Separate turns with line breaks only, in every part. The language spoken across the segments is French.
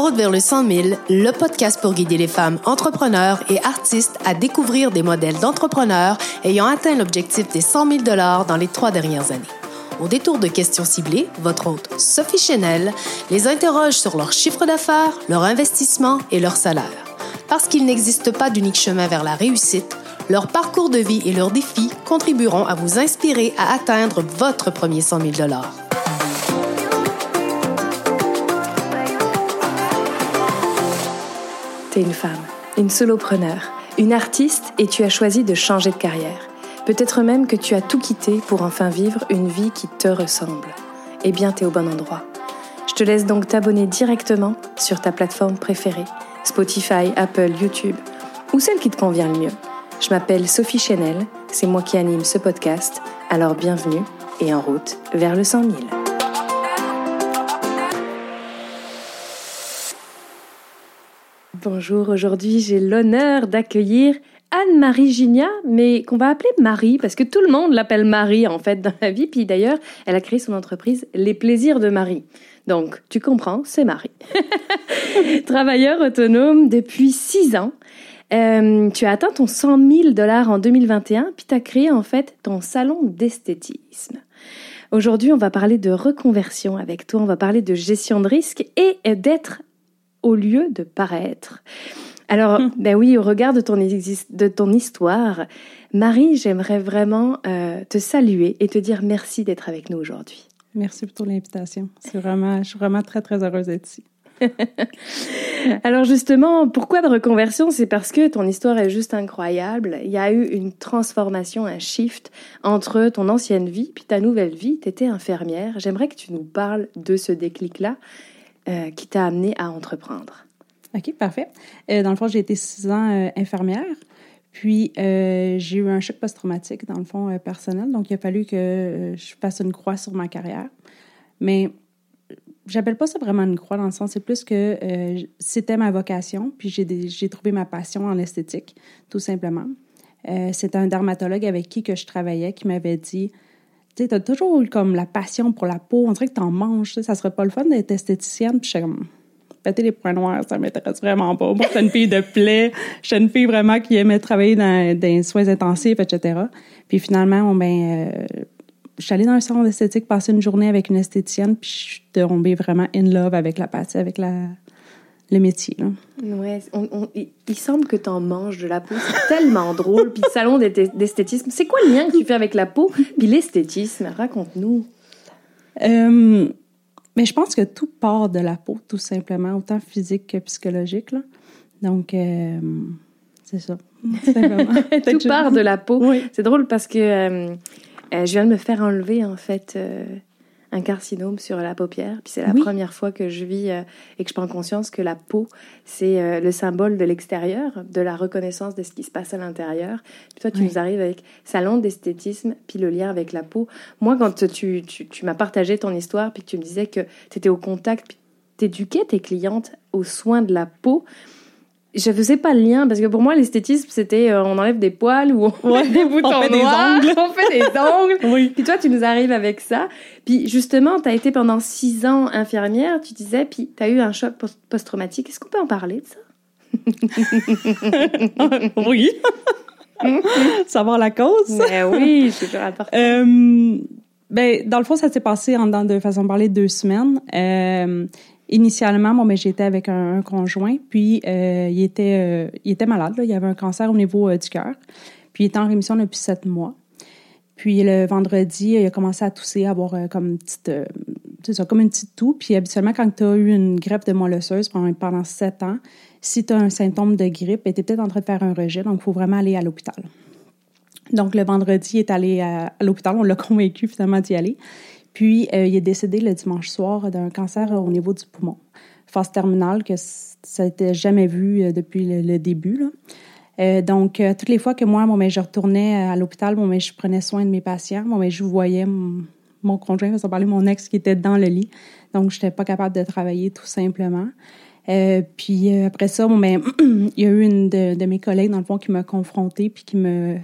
Route vers le 100 000, le podcast pour guider les femmes entrepreneurs et artistes à découvrir des modèles d'entrepreneurs ayant atteint l'objectif des 100 000 dans les trois dernières années. Au détour de questions ciblées, votre hôte Sophie Chenel les interroge sur leur chiffre d'affaires, leur investissement et leur salaire. Parce qu'il n'existe pas d'unique chemin vers la réussite, leur parcours de vie et leurs défis contribueront à vous inspirer à atteindre votre premier 100 000
T'es une femme, une solopreneur, une artiste et tu as choisi de changer de carrière. Peut-être même que tu as tout quitté pour enfin vivre une vie qui te ressemble. Eh bien, t'es au bon endroit. Je te laisse donc t'abonner directement sur ta plateforme préférée, Spotify, Apple, YouTube, ou celle qui te convient le mieux. Je m'appelle Sophie Chenel, c'est moi qui anime ce podcast, alors bienvenue et en route vers le 100 000. Bonjour, aujourd'hui j'ai l'honneur d'accueillir Anne-Marie Ginia, mais qu'on va appeler Marie, parce que tout le monde l'appelle Marie en fait dans la vie. Puis d'ailleurs, elle a créé son entreprise Les Plaisirs de Marie. Donc, tu comprends, c'est Marie. Travailleur autonome depuis six ans. Euh, tu as atteint ton 100 000 dollars en 2021, puis tu as créé en fait ton salon d'esthétisme. Aujourd'hui, on va parler de reconversion avec toi, on va parler de gestion de risque et d'être au lieu de paraître. Alors, hum. ben oui, au regard de ton, de ton histoire, Marie, j'aimerais vraiment euh, te saluer et te dire merci d'être avec nous aujourd'hui.
Merci pour l'invitation. C'est vraiment, je suis vraiment très, très heureuse d'être ici.
Alors justement, pourquoi de reconversion? C'est parce que ton histoire est juste incroyable. Il y a eu une transformation, un shift entre ton ancienne vie puis ta nouvelle vie. Tu étais infirmière. J'aimerais que tu nous parles de ce déclic-là euh, qui t'a amené à entreprendre.
OK, parfait. Euh, dans le fond, j'ai été six ans euh, infirmière. Puis, j'ai eu un choc post-traumatique, dans le fond, personnel. Donc, il a fallu que je fasse une croix sur ma carrière. Mais j'appelle pas ça vraiment une croix dans le sens, c'est plus que c'était ma vocation. Puis, j'ai trouvé ma passion en esthétique, tout simplement. C'était un dermatologue avec qui que je travaillais qui m'avait dit tu as toujours comme la passion pour la peau. On dirait que t'en manges. Ça serait pas le fun d'être esthéticienne. Puis je suis comme, péter les points noirs, ça m'intéresse vraiment pas. Moi, je une fille de plaie. Je suis une fille vraiment qui aimait travailler dans, des soins intensifs, etc. Puis finalement, ben, euh, je suis allée dans un salon d'esthétique, passer une journée avec une esthéticienne, puis je suis tombée vraiment in love avec la avec la, le métier. Là.
Ouais, il, semble que tu en manges de la peau. C'est tellement drôle. Puis le salon d'esthétisme, c'est quoi le lien que tu fais avec la peau? Puis l'esthétisme, raconte-nous.
Euh, mais je pense que tout part de la peau, tout simplement, autant physique que psychologique. Là. Donc, euh, c'est ça.
tout part de la peau. Oui. C'est drôle parce que euh, je viens de me faire enlever, en fait un carcinome sur la paupière. Puis c'est la première fois que je vis euh, et que je prends conscience que la peau, c'est euh, le symbole de l'extérieur, de la reconnaissance de ce qui se passe à l'intérieur. Puis toi, tu nous arrives avec salon d'esthétisme, puis le lien avec la peau. Moi, quand tu, tu, tu m'as partagé ton histoire, puis que tu me disais que tu étais au contact, puis éduquais tes clientes aux soins de la peau, je faisais pas le lien parce que pour moi l'esthétisme c'était euh, on enlève des poils ou on ouais, des boutons on fait des ongles on fait des ongles oui. puis toi tu nous arrives avec ça. Puis justement tu as été pendant six ans infirmière tu disais puis tu as eu un choc post-traumatique. Est-ce qu'on peut en parler de ça?
Oui. Savoir la cause.
Mais oui c'est important
euh, ben dans le fond ça s'est passé en de façon de parler deux semaines. Euh, Initialement, bon, mais ben, j'étais avec un, conjoint, puis euh, il était euh, il était malade, il avait un cancer au niveau euh, du cœur, puis il était en rémission depuis sept mois. Puis le vendredi, il a commencé à tousser, à avoir comme une petite, ça, comme une petite toux. Puis habituellement, quand tu as eu une greffe de moelle osseuse pendant, sept ans, si tu as un symptôme de grippe, ben, tu es peut-être en train de faire un rejet, donc il faut vraiment aller à l'hôpital. Donc le vendredi, il est allé à l'hôpital, on l'a convaincu finalement d'y aller. Puis, euh, il est décédé le dimanche soir d'un cancer au niveau du poumon. Phase terminale que ça n'était jamais vu euh, depuis le, début. Euh, donc, toutes les fois que moi, bon, ben, je retournais à l'hôpital, bon, ben, je prenais soin de mes patients, bon, ben, je voyais mon, conjoint, ça parlait mon ex qui était dans le lit. Donc, je n'étais pas capable de travailler tout simplement. puis après ça, bon, ben, il y a eu une de, mes collègues, dans le fond, qui m'a confrontée puis qui me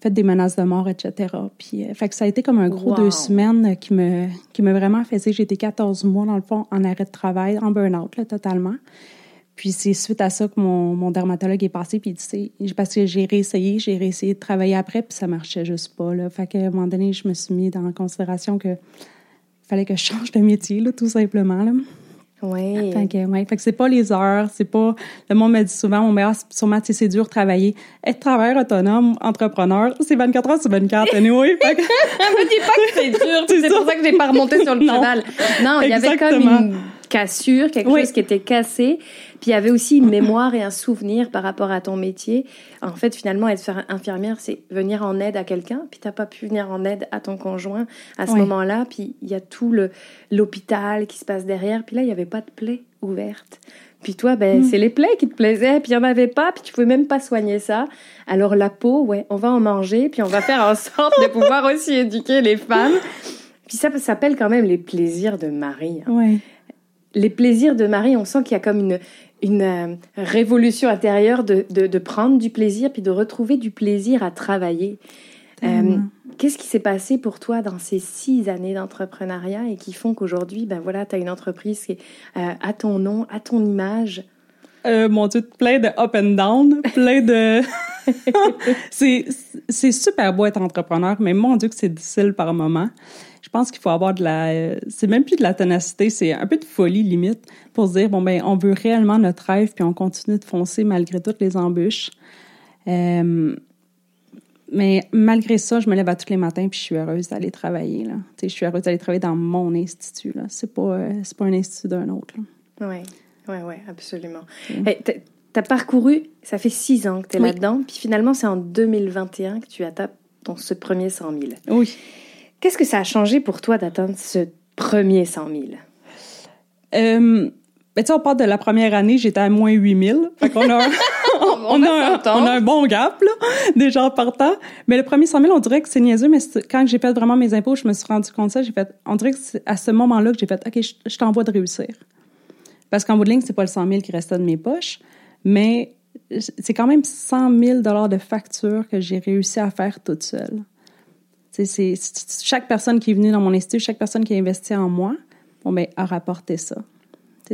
fait des menaces de mort, etc. Puis, fait que ça a été comme un gros deux semaines qui me, qui me vraiment fait. J'ai été 14 mois, dans le fond, en arrêt de travail, en burn-out, là, totalement. Puis c'est suite à ça que mon, mon dermatologue est passé, puis parce que j'ai réessayé, j'ai réessayé de travailler après, puis ça marchait juste pas, là. Fait qu'à un moment donné, je me suis mis dans considération que fallait que je change de métier, là, tout simplement, là.
Oui.
Fait que, ouais. Fait que c'est pas les heures, c'est pas. Le monde me dit souvent, mon meilleur, sûrement, c'est dur de travailler. Être travailleur autonome, entrepreneur, c'est 24 heures sur 24, anyway.
Fait que... me dis pas que c'est dur, c'est pour ça que j'ai pas remonté sur le cheval. Non, il y avait comme une cassure, quelque chose qui était cassé. Puis il y avait aussi une mémoire et un souvenir par rapport à ton métier. En fait, finalement, être infirmière, c'est venir en aide à quelqu'un. Puis t'as pas pu venir en aide à ton conjoint à ce moment-là. Puis il y a tout le l'hôpital qui se passe derrière. Puis là, il y avait pas de plaie ouverte. Puis toi, ben, mm. c'est les plaies qui te plaisaient, puis il n'y en avait pas, puis tu pouvais même pas soigner ça. Alors la peau, ouais, on va en manger, puis on va faire en sorte de pouvoir aussi éduquer les femmes. Puis ça, ça s'appelle quand même les plaisirs de Marie.
Hein. Ouais
les plaisirs de Marie, on sent qu'il y a comme une, une euh, révolution intérieure de, de, prendre du plaisir puis de retrouver du plaisir à travailler. Euh, qu'est-ce qui s'est passé pour toi dans ces six années d'entrepreneuriat et qui font qu'aujourd'hui, ben voilà, tu as une entreprise qui est euh, à ton nom, à ton image?
mon Dieu, plein de up and down, plein de... c'est super beau être entrepreneur, mais mon Dieu que c'est difficile par moments je pense qu'il faut avoir de la. C'est même plus de la ténacité, c'est un peu de folie limite pour se dire bon ben on veut réellement notre rêve puis on continue de foncer malgré toutes les embûches. Euh, mais malgré ça, je me lève à tous les matins puis je suis heureuse d'aller travailler là. je suis heureuse d'aller travailler dans mon institut là. C'est pas euh, c'est pas un institut d'un autre.
Oui, oui, oui, absolument. tu as parcouru, ça fait six ans que tu es là-dedans, puis finalement, c'est en 2021 que tu as ton ce premier 100 000.
Oui.
Qu'est-ce que ça a changé pour toi d'atteindre ce premier 100 000?
Euh, ben, on parle de la première année, j'étais à moins 8 000. Fait qu'on a, on, a, on, a un, bon gap, là, déjà en partant. Mais le premier 100 000, on dirait que c'est niaiseux, mais quand j'ai fait vraiment mes impôts, je me suis rendu compte de ça. J'ai fait, on dirait que c'est à ce moment-là que j'ai fait, OK, je, t'envoie de réussir. Parce qu'en bout de ligne, c'est pas le 100 000 qui restait de mes poches, mais c'est quand même 100 000 de factures que j'ai réussi à faire toute seule. C'est chaque personne qui est venue dans mon institut, chaque personne qui a investi en moi, bon ben a rapporté ça.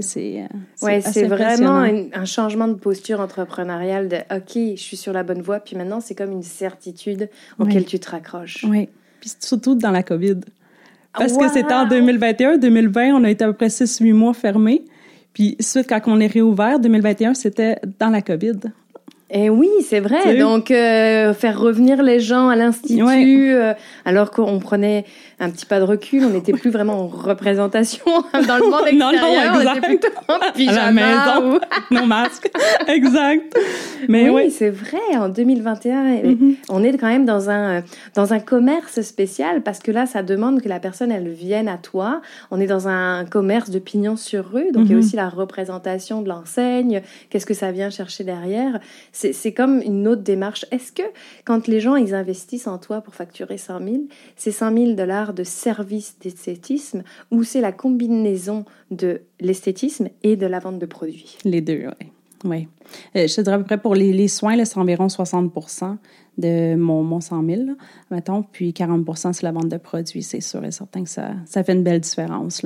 C'est euh,
ouais, c'est vraiment un, changement de posture entrepreneuriale de OK, je suis sur la bonne voie, puis maintenant c'est comme une certitude auquel tu te raccroches.
Oui, puis surtout dans la COVID. Parce que c'était en 2021, 2020, on a été à peu près 6-8 mois fermés. Puis suite, quand on est réouvert, 2021, c'était dans la COVID.
Et eh oui, c'est vrai. Donc, euh, faire revenir les gens à l'institut, euh, alors qu'on prenait un petit pas de recul, on n'était plus vraiment en représentation dans le monde extérieur. non, non, exact. On était plutôt en pyjama. À la maison,
non masque. exact.
Mais oui, c'est vrai. En 2021, mm-hmm. on est quand même dans un dans un commerce spécial parce que là, ça demande que la personne elle vienne à toi. On est dans un commerce de pignon sur rue, donc il y a mm-hmm. aussi la représentation de l'enseigne. Qu'est-ce que ça vient chercher derrière c'est comme une autre démarche. Est-ce que quand les gens ils investissent en toi pour facturer 100 000, c'est 100 000 dollars de service d'esthétisme ou c'est la combinaison de l'esthétisme et de la vente de produits?
Les deux, oui. Oui. Euh, je te dirais à peu près pour les, soins, c'est environ 60 de mon, mon 100 000, mettons, puis 40 c'est la vente de produits. C'est sûr et certain que ça, fait une belle différence.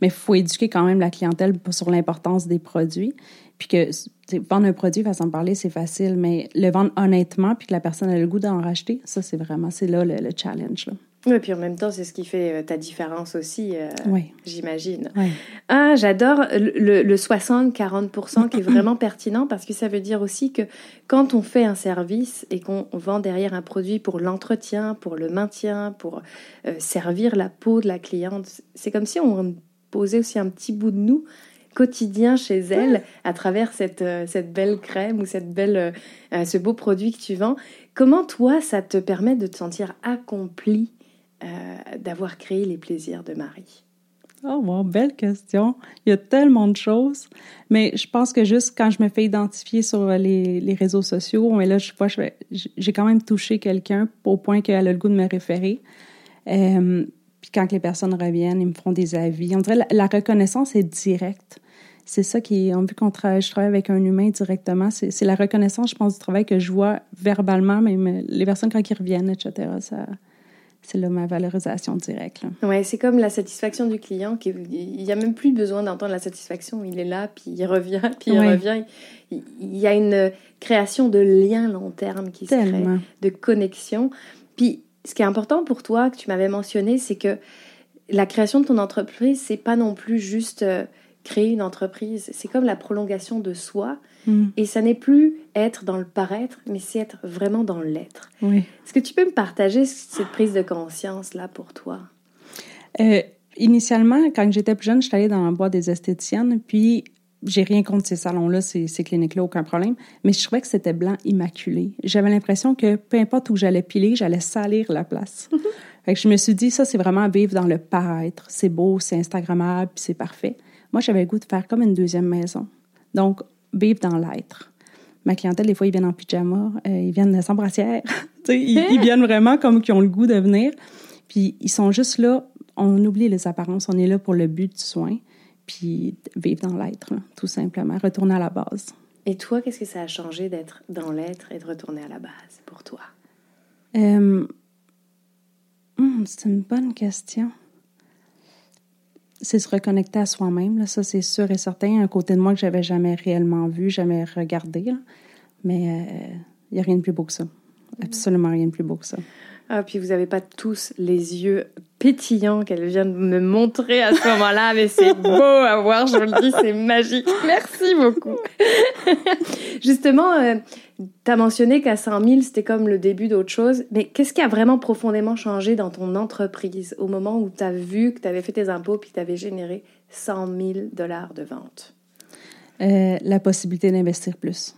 Mais il faut éduquer quand même la clientèle sur l'importance des produits. Puis que vendre un produit, façon de parler, c'est facile, mais le vendre honnêtement, puis que la personne a le goût d'en racheter, ça, c'est vraiment, c'est là le, challenge. Là.
Oui, puis en même temps, c'est ce qui fait euh, ta différence aussi, euh,
oui.
j'imagine. Ah, j'adore le, le 60-40% qui est vraiment pertinent parce que ça veut dire aussi que quand on fait un service et qu'on vend derrière un produit pour l'entretien, pour le maintien, pour euh, servir la peau de la cliente, c'est comme si on posait aussi un petit bout de nous quotidien chez elle à travers cette, euh, cette belle crème ou cette belle, euh, euh, ce beau produit que tu vends. Comment toi, ça te permet de te sentir accompli d'avoir créé les plaisirs de Marie?
Oh, wow, belle question. Il y a tellement de choses. Mais je pense que juste quand je me fais identifier sur les, les réseaux sociaux, mais là, je vois, j'ai quand même touché quelqu'un au point qu'elle a le goût de me référer. puis quand les personnes reviennent, ils me font des avis. On dirait la, la reconnaissance est directe c'est ça qui est, vu qu'on travaille, je travaille avec un humain directement, c'est la reconnaissance, je pense, du travail que je vois verbalement, même les personnes quand ils reviennent, etc. Ça, c'est là ma valorisation directe.
Oui, c'est comme la satisfaction du client. Qui, il n'y a même plus besoin d'entendre la satisfaction. Il est là, puis il revient, puis il revient. Il, y a une création de lien long terme qui se crée, de connexion. Puis ce qui est important pour toi, que tu m'avais mentionné, c'est que la création de ton entreprise, c'est pas non plus juste euh, créer une entreprise, c'est comme la prolongation de soi. Mm. Et ça n'est plus être dans le paraître, mais c'est être vraiment dans l'être. Oui. Est-ce que tu peux me partager cette prise de conscience-là pour toi?
Euh, initialement, quand j'étais plus jeune, je suis allée dans la boîte des esthéticiennes, puis j'ai rien contre ces salons-là, ces, ces cliniques-là, aucun problème, mais je trouvais que c'était blanc immaculé. J'avais l'impression que peu importe où j'allais piler, j'allais salir la place. fait que je me suis dit, ça, c'est vraiment vivre dans le paraître. C'est beau, c'est Instagrammable, puis c'est parfait. Moi, j'avais le goût de faire comme une deuxième maison. Donc, vivre dans l'être. Ma clientèle, des fois, ils viennent en pyjama, euh, ils viennent sans brassière. ils, ils viennent vraiment comme qu'ils ont le goût de venir. Puis, ils sont juste là. On oublie les apparences. On est là pour le but du soin. Puis, vivre dans l'être, tout simplement. Retourner à la base.
Et toi, qu'est-ce que ça a changé d'être dans l'être et de retourner à la base pour toi?
Euh, hmm, c'est une bonne question c'est se reconnecter à soi-même. Ça, c'est sûr et certain. Un côté de moi que j'avais jamais réellement vu, jamais regardé. Mais il euh, n'y a rien de plus beau que ça. Absolument rien de plus beau que ça.
Ah, puis vous n'avez pas tous les yeux pétillants qu'elle vient de me montrer à ce moment-là, mais c'est beau à voir, je vous le dis, c'est magique. Merci beaucoup. Justement, euh, tu as mentionné qu'à 100 000, c'était comme le début d'autre chose, mais qu'est-ce qui a vraiment profondément changé dans ton entreprise au moment où tu as vu que tu avais fait tes impôts puis que tu avais généré 100 000 dollars de vente?
Euh, la possibilité d'investir plus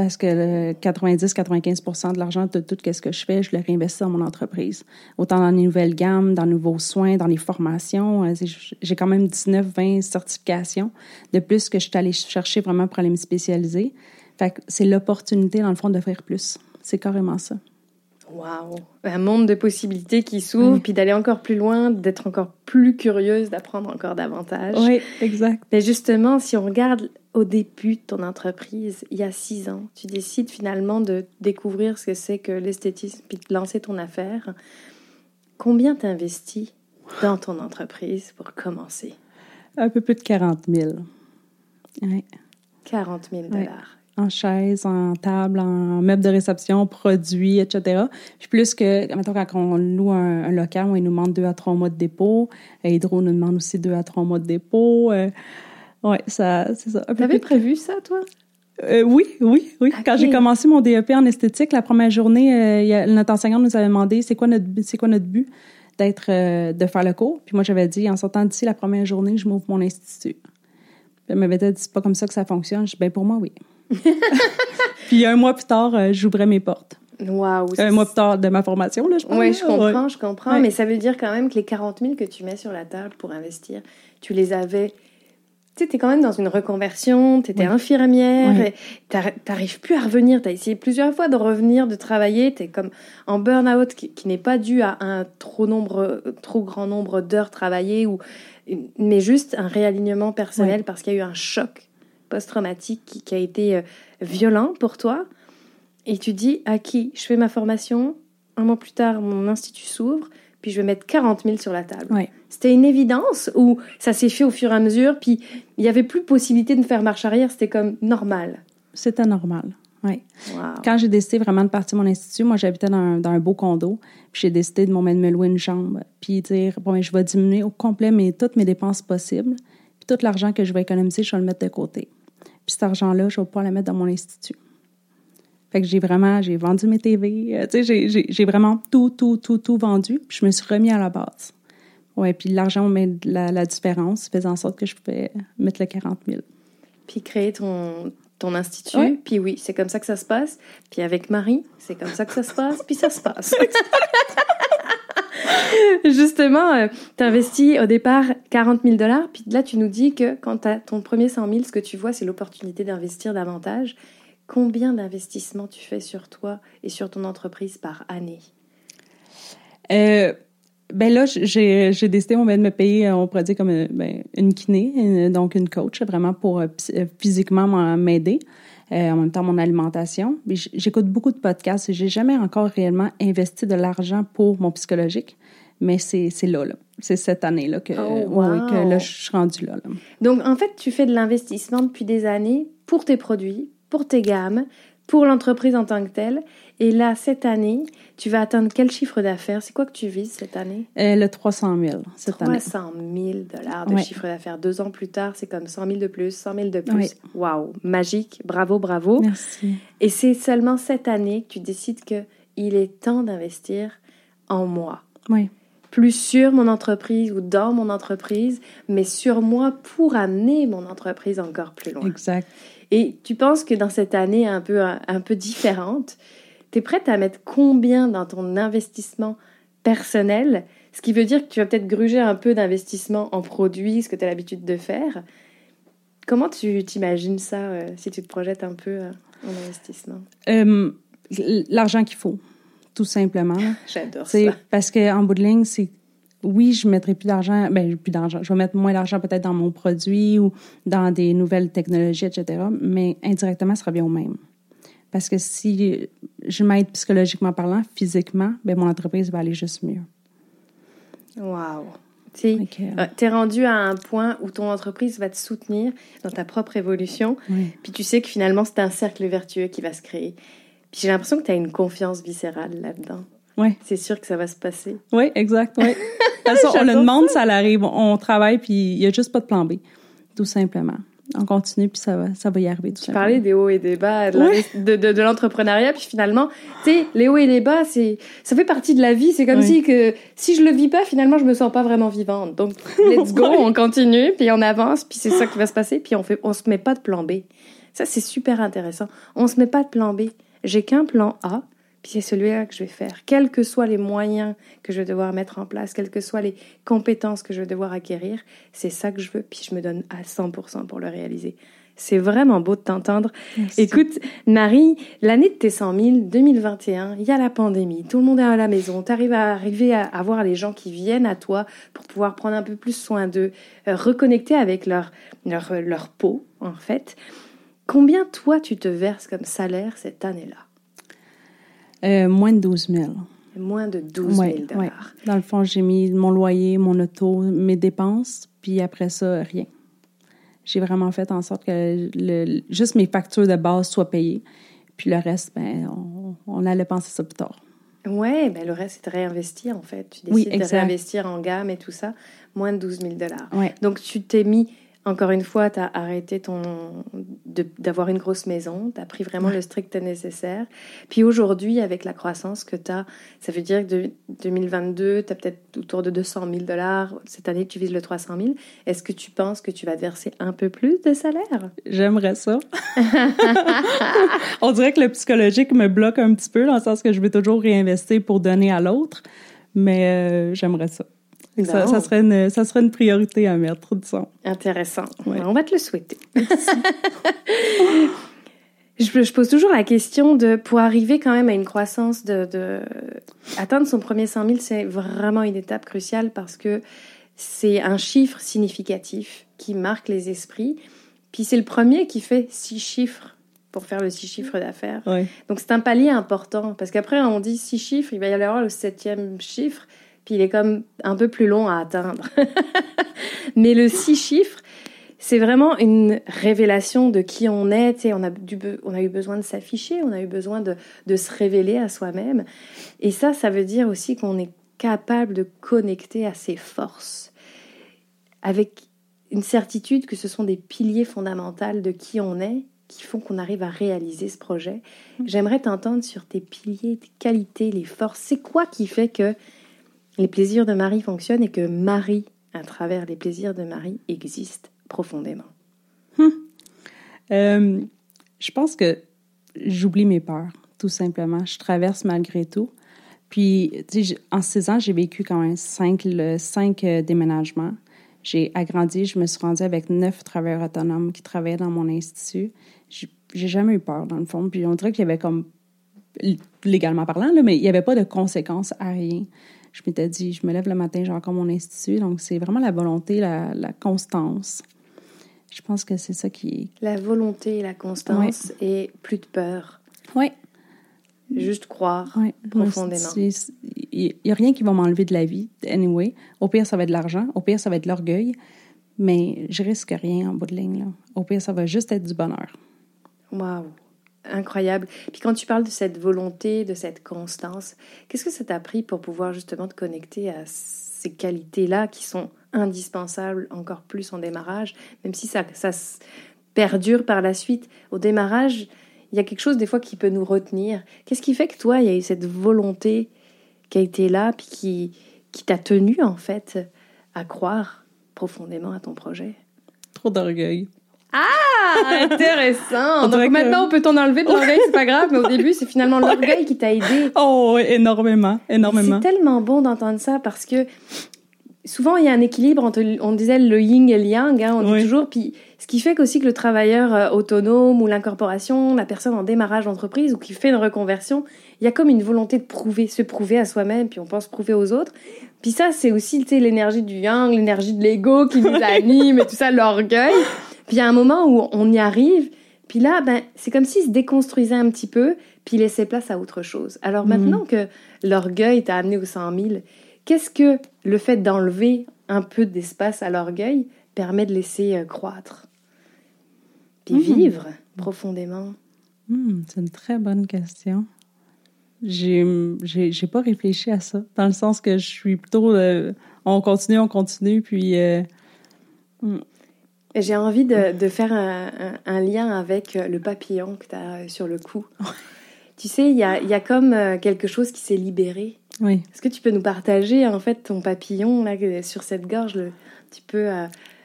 parce que 90-95% de l'argent de tout ce que je fais, je le réinvestis dans mon entreprise. Autant dans les nouvelles gammes, dans nouveaux soins, dans les formations. Euh, j'ai quand même 19-20 certifications de plus que je suis allée chercher vraiment pour aller me spécialiser. C'est l'opportunité, dans le fond, faire plus. C'est carrément ça.
Wow! Un monde de possibilités qui s'ouvre, puis d'aller encore plus loin, d'être encore plus curieuse, d'apprendre encore davantage.
Oui, exact.
Mais justement, si on regarde au début de ton entreprise, il y a six ans, tu décides finalement de découvrir ce que c'est que l'esthétisme, puis de lancer ton affaire. Combien t'investis dans ton entreprise pour commencer?
Un peu plus de 40 000. Oui.
40 000 dollars
en chaise, en table, en meubles de réception, produits, etc. Puis plus que, mettons, quand on loue un, local, on nous demande deux à trois mois de dépôt. Hydro nous demande aussi deux à trois mois de dépôt. Euh, oui, ça, c'est ça.
T'avais prévu ça, toi?
Euh, oui, oui, oui. Quand j'ai commencé mon DEP en esthétique, la première journée, euh, notre enseignant nous avait demandé c'est quoi notre c'est quoi notre but d'être de faire le cours? Puis moi j'avais dit en sortant d'ici la première journée, je m'ouvre mon institut. Elle m'avait dit c'est pas comme ça que ça fonctionne. Je dis ben pour moi oui. Puis un mois plus tard, euh, j'ouvrais mes portes.
Wow,
un mois plus tard de ma formation, là, je pense.
Oui, je comprends, je comprends. Mais ça veut dire quand même que les 40 000 que tu mets sur la table pour investir, tu les avais tu es quand même dans une reconversion, tu étais infirmière, tu n'arrives plus à revenir. Tu as essayé plusieurs fois de revenir, de travailler. Tu es comme en burn-out qui, n'est pas dû à un trop, nombre, trop grand nombre d'heures travaillées, ou, mais juste un réalignement personnel parce qu'il y a eu un choc post-traumatique qui, a été euh, violent pour toi. Et tu dis à qui? Je fais ma formation, un mois plus tard, mon institut s'ouvre, puis je vais mettre 40 000 sur la table. C'était une évidence ou ça s'est fait au fur et à mesure, puis il n'y avait plus possibilité de faire marche arrière, c'était comme normal.
C'était normal, oui. Quand j'ai décidé vraiment de partir mon institut, moi j'habitais dans, un beau condo, puis j'ai décidé de me louer une chambre, puis dire, bon, ben, je vais diminuer au complet mes, toutes mes dépenses possibles, puis tout l'argent que je vais économiser, je vais le mettre de côté. Puis cet argent-là, je vais pas le mettre dans mon institut. Fait que j'ai vraiment, j'ai vendu mes TV, euh, tu sais, j'ai vraiment tout, tout, tout, tout vendu. Puis je me suis remis à la base. Ouais, puis l'argent met la, la différence, faisait en sorte que je pouvais mettre le 40 000.
Puis créer ton, ton institut. Puis oui, c'est comme ça que ça se passe. Puis avec Marie, c'est comme ça que ça se passe. Puis ça se passe. Justement, euh, tu investis au départ 40 000 dollars, puis là, tu nous dis que quand tu as ton premier 100 000, ce que tu vois, c'est l'opportunité d'investir davantage. Combien d'investissements tu fais sur toi et sur ton entreprise par année?
Euh, Ben là, j'ai décidé de me payer, on pourrait dire comme ben, une kiné, donc une coach, vraiment pour physiquement m'aider. En même temps mon alimentation. J'écoute beaucoup de podcasts et j'ai jamais encore réellement investi de l'argent pour mon psychologique, mais c'est là, là. C'est cette année-là que, oh, que là, je suis rendue là, là.
Donc, en fait, tu fais de l'investissement depuis des années pour tes produits, pour tes gammes, pour l'entreprise en tant que telle. Et là, cette année, tu vas atteindre quel chiffre d'affaires? C'est quoi que tu vises cette année?
Euh, le 300 000 cette
300 année. 300 000 dollars de chiffre d'affaires. Deux ans plus tard, c'est comme 100 000 de plus, 100 000 de plus. Waouh! Magique. Bravo, bravo.
Merci.
Et c'est seulement cette année que tu décides qu'il est temps d'investir en moi.
Oui.
Plus sur mon entreprise ou dans mon entreprise, mais sur moi pour amener mon entreprise encore plus loin.
Exact.
Et tu penses que dans cette année un peu, un peu différente, tu es prête à mettre combien dans ton investissement personnel? Ce qui veut dire que tu vas peut-être gruger un peu d'investissement en produits, ce que tu as l'habitude de faire. Comment tu t'imagines ça euh, si tu te projettes un peu euh, en investissement?
Euh, L'argent qu'il faut, tout simplement.
J'adore ça.
Parce qu'en bout de ligne, c'est oui, je mettrai plus d'argent, ben plus d'argent, je vais mettre moins d'argent peut-être dans mon produit ou dans des nouvelles technologies, etc. Mais indirectement, ça revient au même. Parce que si je m'aide psychologiquement parlant, physiquement, ben mon entreprise va aller juste mieux.
Wow. Tu euh, es rendu à un point où ton entreprise va te soutenir dans ta propre évolution. Puis tu sais que finalement, c'est un cercle vertueux qui va se créer. Puis j'ai l'impression que tu as une confiance viscérale là-dedans.
Oui.
C'est sûr que ça va se passer.
Oui, exact. Oui. De toute façon, on le demande, ça, arrive. On travaille, puis il n'y a juste pas de plan B, tout simplement. On continue, puis ça va, ça va y arriver. Tout
tu parlais des hauts et des bas, de, de, de, l'entrepreneuriat, puis finalement, tu sais, les hauts et les bas, c'est, ça fait partie de la vie. C'est comme si que si je le vis pas, finalement, je me sens pas vraiment vivante. Donc, let's go, on continue, puis on avance, puis c'est ça qui va se passer, puis on fait, on se met pas de plan B. Ça, c'est super intéressant. On se met pas de plan B. J'ai qu'un plan A, puis c'est celui-là que je vais faire. Quels que soient les moyens que je vais devoir mettre en place, quelles que soient les compétences que je vais devoir acquérir, c'est ça que je veux, puis je me donne à 100% pour le réaliser. C'est vraiment beau de t'entendre. Écoute, Marie, l'année de tes 100 000, 2021, il y a la pandémie, tout le monde est à la maison, tu arrives à arriver à avoir les gens qui viennent à toi pour pouvoir prendre un peu plus soin d'eux, euh, reconnecter avec leur, leur, leur peau, en fait. Combien toi tu te verses comme salaire cette année-là?
Euh, moins de 12 000.
Moins de 12 000 dollars.
Dans le fond, j'ai mis mon loyer, mon auto, mes dépenses, puis après ça, rien. J'ai vraiment fait en sorte que le, juste mes factures de base soient payées. Puis le reste, ben, on, allait penser ça plus tard.
Oui, ben le reste, c'est de réinvestir, en fait. Tu décides de réinvestir en gamme et tout ça. Moins de 12 000 dollars. Donc, tu t'es mis encore une fois, tu as arrêté ton d'avoir une grosse maison, tu as pris vraiment le strict nécessaire. Puis aujourd'hui, avec la croissance que tu as, ça veut dire que de 2022, tu as peut-être autour de 200 000 dollars. Cette année, tu vises le 300 000. Est-ce que tu penses que tu vas te verser un peu plus de salaire?
J'aimerais ça. On dirait que le psychologique me bloque un petit peu, dans le sens que je vais toujours réinvestir pour donner à l'autre, mais euh, j'aimerais ça. Ça, serait une, ça serait une priorité à mettre, disons.
Atteressant. On va te le souhaiter. je, je, pose toujours la question de, pour arriver quand même à une croissance, de, de atteindre son premier 100 000, c'est vraiment une étape cruciale parce que c'est un chiffre significatif qui marque les esprits. Puis c'est le premier qui fait six chiffres pour faire le six chiffres d'affaires. Donc c'est un palier important parce qu'après on dit six chiffres, il va y avoir le septième chiffre puis il est comme un peu plus long à atteindre. Mais le six chiffres, c'est vraiment une révélation de qui on est. on, a on a eu besoin de s'afficher, on a eu besoin de, de se révéler à soi-même. Et ça, ça veut dire aussi qu'on est capable de connecter à ses forces, avec une certitude que ce sont des piliers fondamentaux de qui on est qui font qu'on arrive à réaliser ce projet. Mmh. J'aimerais t'entendre sur tes piliers, tes qualités, les forces. C'est quoi qui fait que les plaisirs de Marie fonctionnent et que Marie, à travers les plaisirs de Marie, existe profondément.
Hum. Euh, je pense que j'oublie mes peurs, tout simplement. Je traverse malgré tout. Puis, en six ans, j'ai vécu quand même cinq, cinq euh, déménagements. J'ai agrandi, je me suis rendue avec neuf travailleurs autonomes qui travaillaient dans mon institut. J'ai jamais eu peur, dans le fond. Puis on dirait qu'il y avait comme, légalement parlant, là, mais il n'y avait pas de conséquences à rien. Je m'étais dit, je me lève le matin, j'ai encore mon institut. Donc, c'est vraiment la volonté, la, la, constance. Je pense que c'est ça qui est.
La volonté, la constance et plus de peur.
Oui.
Juste croire profondément.
Il n'y a rien qui va m'enlever de la vie, anyway. Au pire, ça va être de l'argent. Au pire, ça va être de l'orgueil. Mais je risque rien en bout de ligne. Là. Au pire, ça va juste être du bonheur.
Waouh! Incroyable. Puis quand tu parles de cette volonté, de cette constance, qu'est-ce que ça t'a pris pour pouvoir justement te connecter à ces qualités-là qui sont indispensables encore plus en démarrage, même si ça, ça perdure par la suite? Au démarrage, il y a quelque chose des fois qui peut nous retenir. Qu'est-ce qui fait que toi, il y a eu cette volonté qui a été là, puis qui, qui t'a tenu en fait à croire profondément à ton projet?
Trop d'orgueil.
Ah, intéressant. Donc maintenant, on peut t'en enlever de l'orgueil, c'est pas grave, mais au début, c'est finalement l'orgueil qui t'a aidé.
Oh, énormément, énormément.
C'est tellement bon d'entendre ça parce que souvent, il y a un équilibre entre, on disait le yin et le yang, hein, on dit toujours, puis ce qui fait qu'aussi que le travailleur euh, autonome ou l'incorporation, la personne en démarrage d'entreprise ou qui fait une reconversion, il y a comme une volonté de prouver, se prouver à soi-même, puis on pense prouver aux autres. Puis ça, c'est aussi, tu sais, l'énergie du yang, l'énergie de l'ego qui nous anime et tout ça, l'orgueil. Puis il y a un moment où on y arrive, puis là, ben, c'est comme s'il se déconstruisait un petit peu, puis il laissait place à autre chose. Alors mhm. maintenant que l'orgueil t'a amené au 100 000, qu'est-ce que le fait d'enlever un peu d'espace à l'orgueil permet de laisser euh, croître? Puis mhm. vivre profondément
hmm, C'est une très bonne question. J'ai, j'ai, pas réfléchi à ça, dans le sens que je suis plutôt. Euh, on continue, on continue, puis. Euh,
hmm. J'ai envie de, de faire un, un, lien avec euh, le papillon que tu as sur le cou. tu sais, il y a, y a, comme quelque chose qui s'est libéré.
Oui.
Est-ce que tu peux nous partager en fait ton papillon là sur cette gorge, le, un petit peu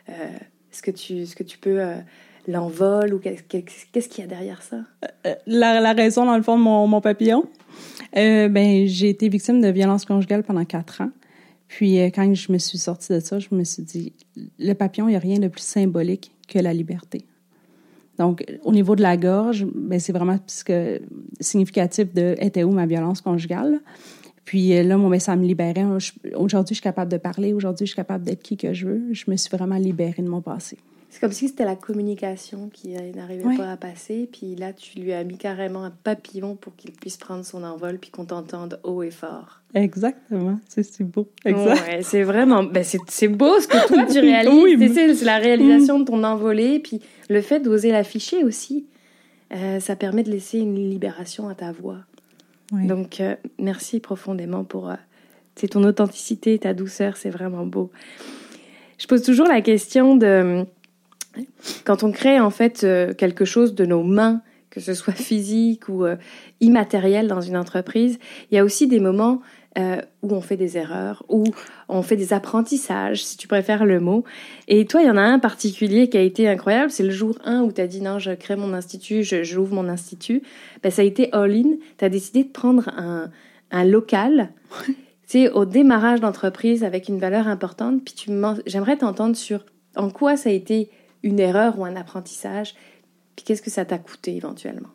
Est-ce que tu, est-ce que tu peux l'envol ou qu'est-ce qu'il y a derrière ça?
La, la, raison dans le fond de mon, mon papillon, euh, ben, j'ai été victime de violence conjugale pendant quatre ans. Puis euh, quand je me suis sortie de ça, je me suis dit, le papillon, il n'y a rien de plus symbolique que la liberté. Donc, au niveau de la gorge, ben, c'est vraiment que, significatif de était où ma violence conjugale. Puis euh, là, moi, ben, ça me libérait. Aujourd'hui, je suis capable de parler. Aujourd'hui, je suis capable d'être qui que je veux. Je me suis vraiment libérée de mon passé.
C'est comme si c'était la communication qui n'arrivait pas à passer. Puis là, tu lui as mis carrément un papillon pour qu'il puisse prendre son envol puis qu'on t'entende haut et fort.
Exactement. C'est beau.
Exact. c'est vraiment... Ben, c'est beau ce que toi, tu réalises. c'est la réalisation de ton envolée. Puis le fait d'oser l'afficher aussi, euh, ça permet de laisser une libération à ta voix. Donc, euh, merci profondément pour euh, ton authenticité, ta douceur. C'est vraiment beau. Je pose toujours la question de quand on crée en fait euh, quelque chose de nos mains, que ce soit physique ou euh, immatériel dans une entreprise, il y a aussi des moments euh, où on fait des erreurs, où on fait des apprentissages, si tu préfères le mot. Et toi, il y en a un particulier qui a été incroyable, c'est le jour 1 où tu as dit non, je crée mon institut, j'ouvre mon institut. Ben, ça a été all-in, tu as décidé de prendre un, un local. c'est au démarrage d'entreprise avec une valeur importante, puis tu j'aimerais t'entendre sur en quoi ça a été une erreur ou un apprentissage? Puis qu'est-ce que ça t'a coûté éventuellement?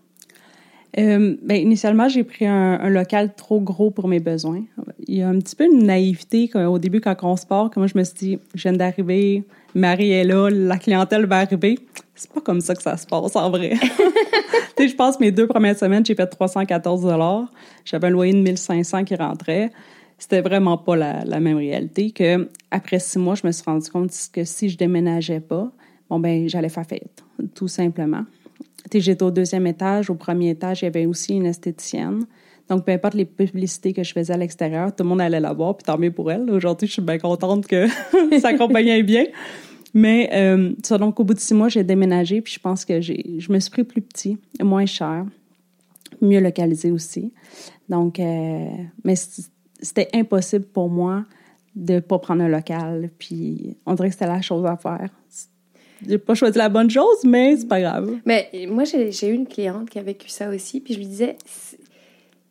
Euh, ben, initialement, j'ai pris un, local trop gros pour mes besoins. Il y a un petit peu une naïveté au début quand on se part, que moi je me suis dit, je viens d'arriver, Marie est là, la clientèle va arriver. C'est pas comme ça que ça se passe en vrai. tu sais, je pense mes deux premières semaines, j'ai fait 314 dollars. J'avais un loyer de 1500 qui rentrait. C'était vraiment pas la, la, même réalité que après six mois, je me suis rendu compte que si je déménageais pas, bon, ben, j'allais faire faillite, tout simplement. J'étais au deuxième étage. Au premier étage, il y avait aussi une esthéticienne. Donc, peu importe les publicités que je faisais à l'extérieur, tout le monde allait la voir, puis tant mieux pour elle. Aujourd'hui, je suis bien contente que ça accompagnait bien. Mais, euh, ça, donc, au bout de six mois, j'ai déménagé, puis je pense que je me suis pris plus petit, moins cher, mieux localisé aussi. Donc, euh, mais c'était impossible pour moi de pas prendre un local, puis on dirait que c'était la chose à faire j'ai pas choisi la bonne chose, mais c'est pas grave.
Mais moi, j'ai eu une cliente qui a vécu ça aussi, puis je lui disais,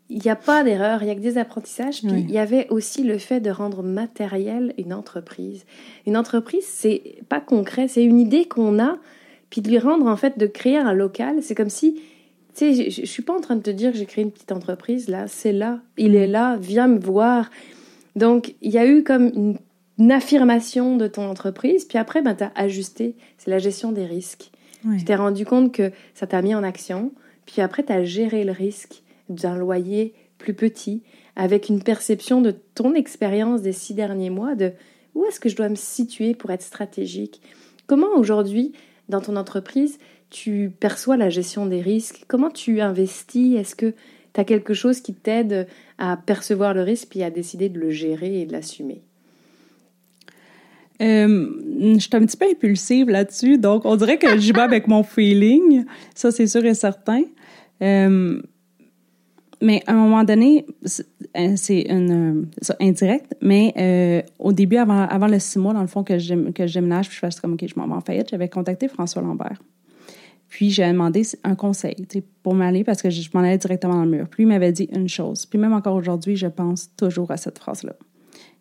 il n'y a pas d'erreur, il n'y a que des apprentissages. Puis il y avait aussi le fait de rendre matériel une entreprise. Une entreprise, c'est pas concret, c'est une idée qu'on a, puis de lui rendre, en fait, de créer un local, c'est comme si, tu sais, je, suis pas en train de te dire que j'ai créé une petite entreprise, là, c'est là, il est là, viens me voir Donc, il y a eu comme une, affirmation de ton entreprise, puis après, ben, tu as ajusté. C'est la gestion des risques. Tu t'es rendu compte que ça t'a mis en action, puis après, tu as géré le risque d'un loyer plus petit, avec une perception de ton expérience des six derniers mois, de où est-ce que je dois me situer pour être stratégique? Comment aujourd'hui, dans ton entreprise, tu perçois la gestion des risques? Comment tu investis? Est-ce que tu as quelque chose qui t'aide à percevoir le risque puis à décider de le gérer et de l'assumer?
Euh, je suis un petit peu impulsive là-dessus, donc on dirait que j'y vais avec mon feeling, ça c'est sûr et certain. Euh, mais à un moment donné, c'est une indirect, mais euh, au début, avant, le six mois, dans le fond, que je, je déménage, puis je comme, OK, je m'en vais en faillite, j'avais contacté François Lambert. Puis j'ai demandé un conseil pour m'aller parce que je, m'en allais directement dans le mur. Puis il m'avait dit une chose. Puis même encore aujourd'hui, je pense toujours à cette phrase-là.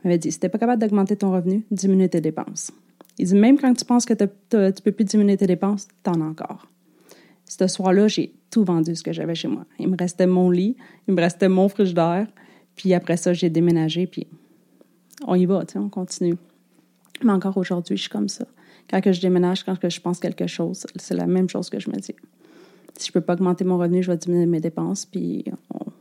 Il m'avait dit si t'es pas capable d'augmenter ton revenu, diminue tes dépenses. Il dit même quand tu penses que tu peux plus diminuer tes dépenses, t'en as encore. Ce soir-là, j'ai tout vendu ce que j'avais chez moi. Il me restait mon lit, il me restait mon frigidaire. Puis après ça, j'ai déménagé, puis on y va, on continue. Mais encore aujourd'hui, je suis comme ça. Quand que je déménage, quand que je pense quelque chose, c'est la même chose que je me dis. Si je peux pas augmenter mon revenu, je vais diminuer mes dépenses, puis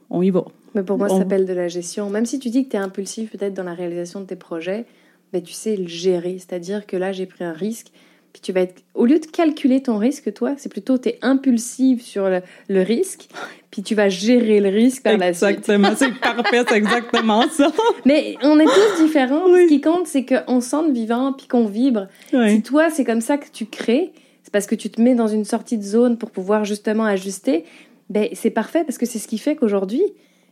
on, y va.
Mais pour moi, ça s'appelle de la gestion. Même si tu dis que tu es impulsif peut-être dans la réalisation de tes projets, mais tu sais le gérer. C'est-à-dire que là, j'ai pris un risque, puis tu vas être... Au lieu de calculer ton risque, toi, c'est plutôt tu es impulsive sur le, risque, puis tu vas gérer le risque par la
suite. Exactement, c'est parfait, c'est exactement ça.
Mais on est tous différents. Ce qui compte, c'est qu'on sente vivant, puis qu'on vibre. Si toi, c'est comme ça que tu crées, c'est parce que tu te mets dans une sortie de zone pour pouvoir justement ajuster, ben c'est parfait parce que c'est ce qui fait qu'aujourd'hui,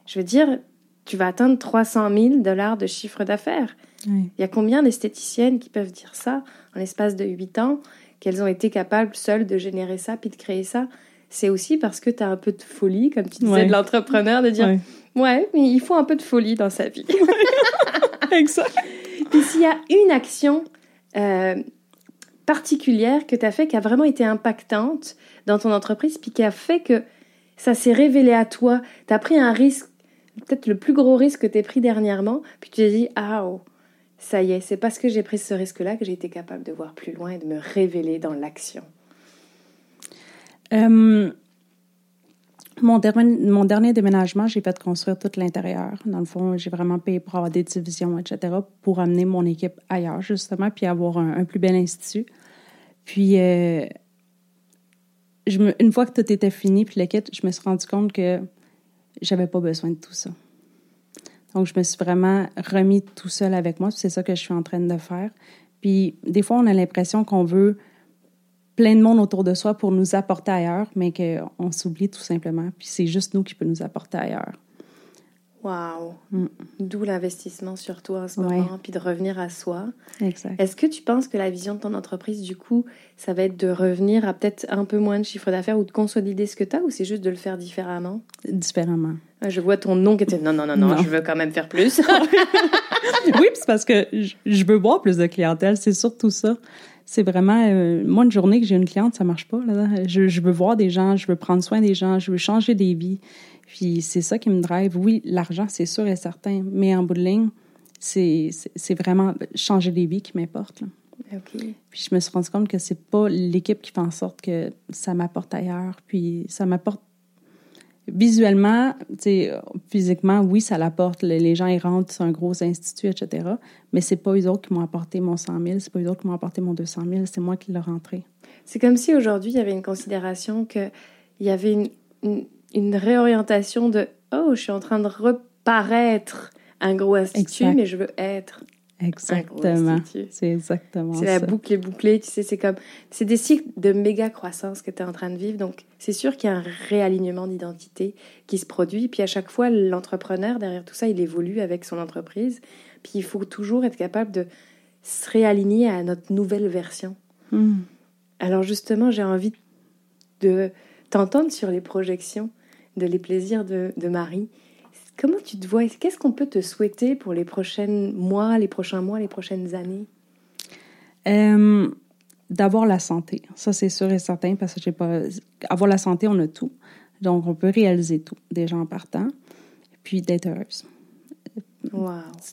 je veux dire, tu vas atteindre 300 000 dollars de chiffre d'affaires. Il y a combien d'esthéticiennes qui peuvent dire ça en l'espace de 8 ans, qu'elles ont été capables seules de générer ça puis de créer ça? C'est aussi parce que tu as un peu de folie, comme tu disais, de l'entrepreneur, de dire ouais. mais il faut un peu de folie dans sa vie.
exact.
Puis s'il y a une action euh, particulière que tu as fait qui a vraiment été impactante dans ton entreprise, puis qui a fait que ça s'est révélé à toi, tu as pris un risque, peut-être le plus gros risque que tu as pris dernièrement, puis tu t'es dit, ah, oh, ça y est, c'est parce que j'ai pris ce risque-là que j'ai été capable de voir plus loin et de me révéler dans l'action.
Euh, mon, dernier, déménagement, j'ai fait construire tout l'intérieur. Dans le fond, j'ai vraiment payé pour avoir des divisions, etc., pour amener mon équipe ailleurs, justement, puis avoir un, plus bel institut. Puis, euh, une fois que tout était fini, puis le kit, je me suis rendu compte que j'avais pas besoin de tout ça. Donc, je me suis vraiment remis tout seul avec moi. C'est ça que je suis en train de faire. Puis, des fois, on a l'impression qu'on veut plein de monde autour de soi pour nous apporter ailleurs, mais qu'on s'oublie tout simplement. Puis, c'est juste nous qui peut nous apporter ailleurs.
Wow! Mm. D'où l'investissement sur toi en ce moment, puis de revenir à soi.
Exact.
Est-ce que tu penses que la vision de ton entreprise, du coup, ça va être de revenir à peut-être un peu moins de chiffre d'affaires ou de consolider ce que tu as, ou c'est juste de le faire différemment?
Différemment.
Ah, je vois ton nom qui était non, non, non, non, je veux quand même faire plus.
oui, c'est parce que je veux voir plus de clientèle, c'est surtout ça. C'est vraiment, euh, moi, une journée que j'ai une cliente, ça marche pas. Je, je veux voir des gens, je veux prendre soin des gens, je veux changer des vies. Puis c'est ça qui me drive. Oui, l'argent, c'est sûr et certain, mais en bout de ligne, c'est vraiment changer des vies qui m'importe.
Puis
je me suis rendu compte que c'est pas l'équipe qui fait en sorte que ça m'apporte ailleurs. Puis ça m'apporte visuellement, physiquement, oui, ça l'apporte. Les gens, ils rentrent, c'est un gros institut, etc. Mais c'est pas eux autres qui m'ont apporté mon 100 000, c'est pas eux autres qui m'ont apporté mon 200 000, c'est moi qui l'ai rentré.
C'est comme si aujourd'hui, il y avait une considération qu'il y avait une, une réorientation de oh, je suis en train de reparaître un gros institut, mais je veux être.
Exactement. C'est exactement
C'est la boucle est bouclée, tu sais, c'est comme. C'est des cycles de méga croissance que tu es en train de vivre. Donc, c'est sûr qu'il y a un réalignement d'identité qui se produit. Puis, à chaque fois, l'entrepreneur, derrière tout ça, il évolue avec son entreprise. Puis, il faut toujours être capable de se réaligner à notre nouvelle version.
Hmm.
Alors, justement, j'ai envie de t'entendre sur les projections de Les Plaisirs de, Marie. Comment tu te vois? Qu'est-ce qu'on peut te souhaiter pour les prochains mois, les prochains mois, les prochaines années?
Euh, D'avoir la santé. Ça, c'est sûr et certain parce que j'ai pas. Avoir la santé, on a tout. Donc, on peut réaliser tout, déjà en partant. Puis d'être heureuse.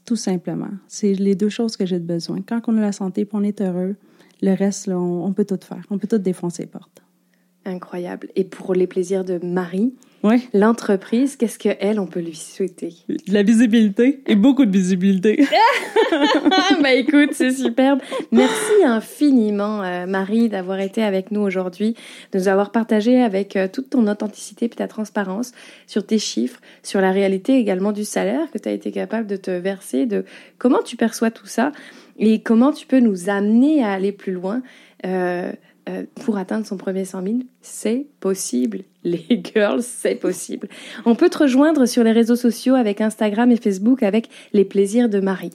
Tout simplement. C'est les deux choses que j'ai besoin. Quand on a la santé et on est heureux, le reste, on, peut tout faire. On peut tout défoncer les portes.
Incroyable. Et pour les plaisirs de Marie,
ouais.
l'entreprise, qu'est-ce qu'elle, on peut lui souhaiter?
De la visibilité et beaucoup de visibilité.
bah écoute, c'est superbe. Merci infiniment, euh, Marie, d'avoir été avec nous aujourd'hui, de nous avoir partagé avec euh, toute ton authenticité et ta transparence sur tes chiffres, sur la réalité également du salaire que tu as été capable de te verser, de comment tu perçois tout ça et comment tu peux nous amener à aller plus loin. Euh, euh, pour atteindre son premier 100 000, c'est possible. Les girls, c'est possible. On peut te rejoindre sur les réseaux sociaux avec Instagram et Facebook avec les plaisirs de Marie.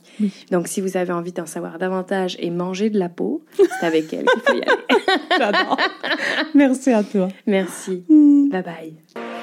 Donc, si vous avez envie d'en savoir davantage et manger de la peau, c'est avec elle qu'il faut y aller.
J'adore. Merci à toi.
Merci. Mm. Bye bye.